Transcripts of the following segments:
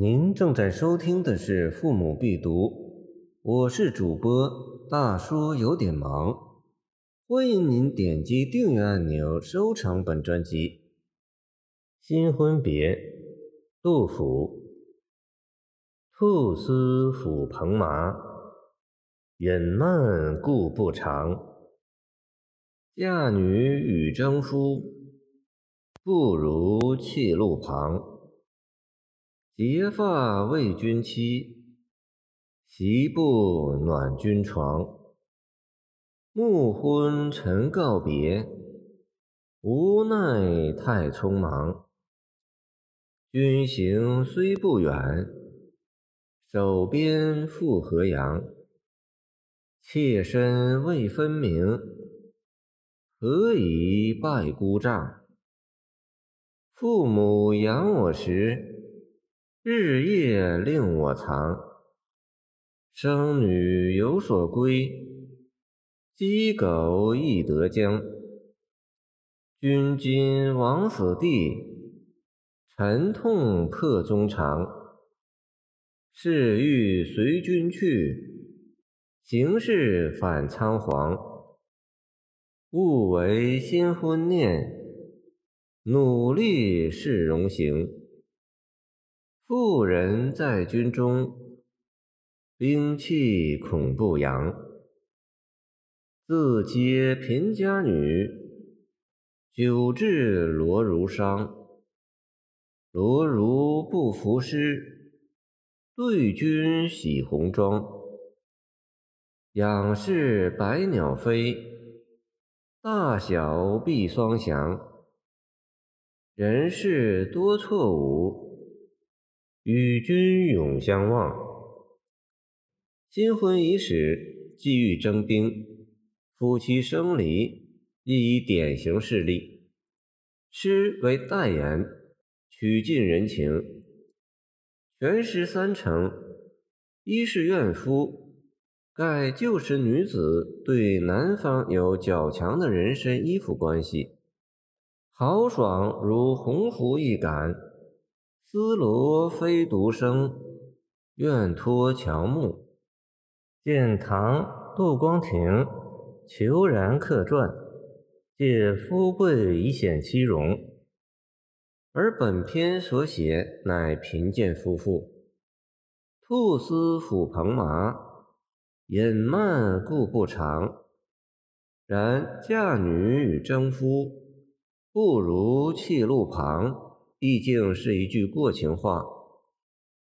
您正在收听的是《父母必读》，我是主播大叔，有点忙。欢迎您点击订阅按钮，收藏本专辑。《新婚别》杜甫。兔丝抚蓬麻，隐慢故不长。嫁女与征夫，不如弃路旁。结发为君妻，席不暖君床。暮昏晨告别，无奈太匆忙。君行虽不远，手边复河阳。妾身未分明，何以拜姑丈？父母养我时。日夜令我藏，生女有所归，鸡狗亦得将。君今枉死地，沉痛破衷肠。事欲随君去，行事反仓皇。勿为新婚念，努力是荣行。妇人在军中，兵器恐不扬。自嗟贫家女，久治罗如伤。罗如不服师，对君洗红妆。仰视百鸟飞，大小必双翔。人事多错误。与君永相望。新婚伊始，既欲征兵，夫妻生离，亦以典型事例。诗为代言，曲尽人情。全诗三成：一是怨夫，盖旧时女子对男方有较强的人身依附关系，豪爽如鸿鹄一杆。丝罗非独生，愿托乔木。见唐杜光庭《虬髯客传》，借富贵以显其容，而本篇所写乃贫贱夫妇。兔丝抚蓬麻，饮慢故不长。然嫁女与征夫，不如弃路旁。毕竟是一句过情话，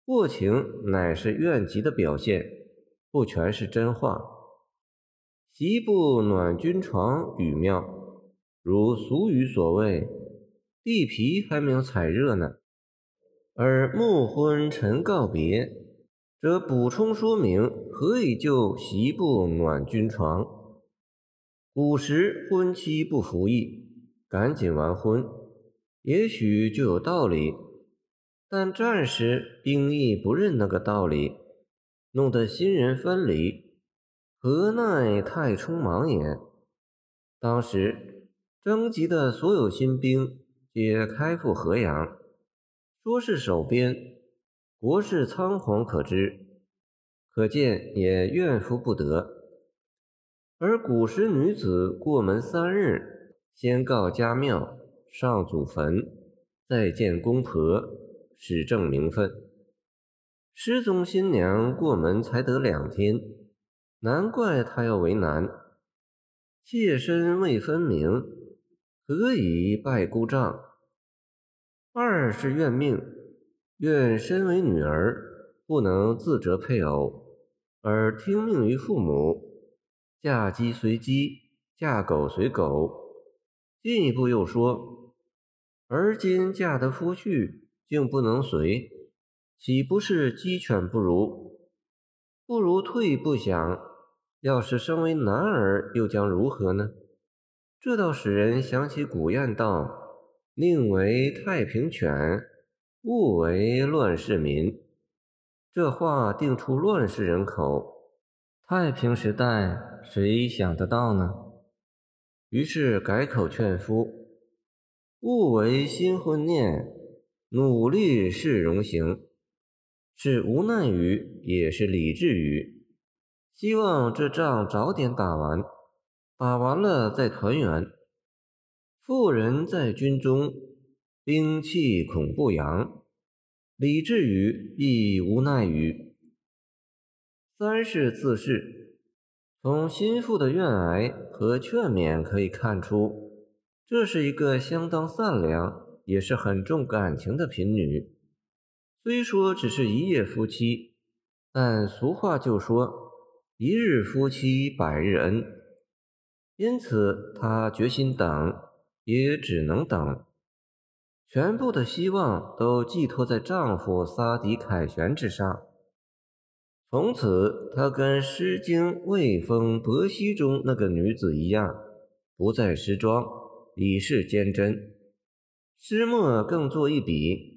过情乃是怨疾的表现，不全是真话。席不暖君床语妙，如俗语所谓“地皮还没有踩热呢”，而暮昏晨告别，则补充说明何以就席不暖君床。古时婚期不服役，赶紧完婚。也许就有道理，但战时兵役不认那个道理，弄得新人分离，何奈太匆忙也。当时征集的所有新兵皆开赴河阳，说是守边，国事仓皇可知，可见也怨夫不得。而古时女子过门三日，先告家庙。上祖坟，再见公婆，始证名分。失踪新娘过门才得两天，难怪他要为难。妾身未分明，何以拜姑丈？二是怨命，愿身为女儿，不能自责配偶，而听命于父母，嫁鸡随鸡，嫁狗随狗。进一步又说。而今嫁得夫婿，竟不能随，岂不是鸡犬不如？不如退步想，要是生为男儿，又将如何呢？这倒使人想起古谚道：“宁为太平犬，勿为乱世民。”这话定出乱世人口，太平时代谁想得到呢？于是改口劝夫。勿为新婚念，努力是荣行。是无奈于，也是理智于，希望这仗早点打完，打完了再团圆。妇人在军中，兵器恐不扬，理智于亦无奈于。三是自是，从心腹的怨哀和劝勉可以看出，这是一个相当善良，也是很重感情的贫女。虽说只是一夜夫妻，但俗话就说“一日夫妻百日恩”，因此她决心等，也只能等，全部的希望都寄托在丈夫杀敌凯旋之上。从此，她跟《诗经·魏风·伯兮》中那个女子一样，不再施妆，以示坚贞。诗末更作一笔。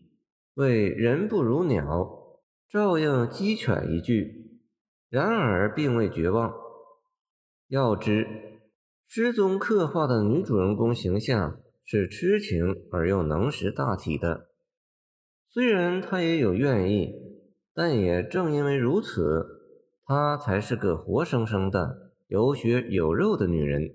为人不如鸟，照应鸡犬一句。然而并未绝望。要知诗中刻画的女主人公形象是痴情而又能识大体的。虽然她也有怨意，但也正因为如此，她才是个活生生的有血有肉的女人。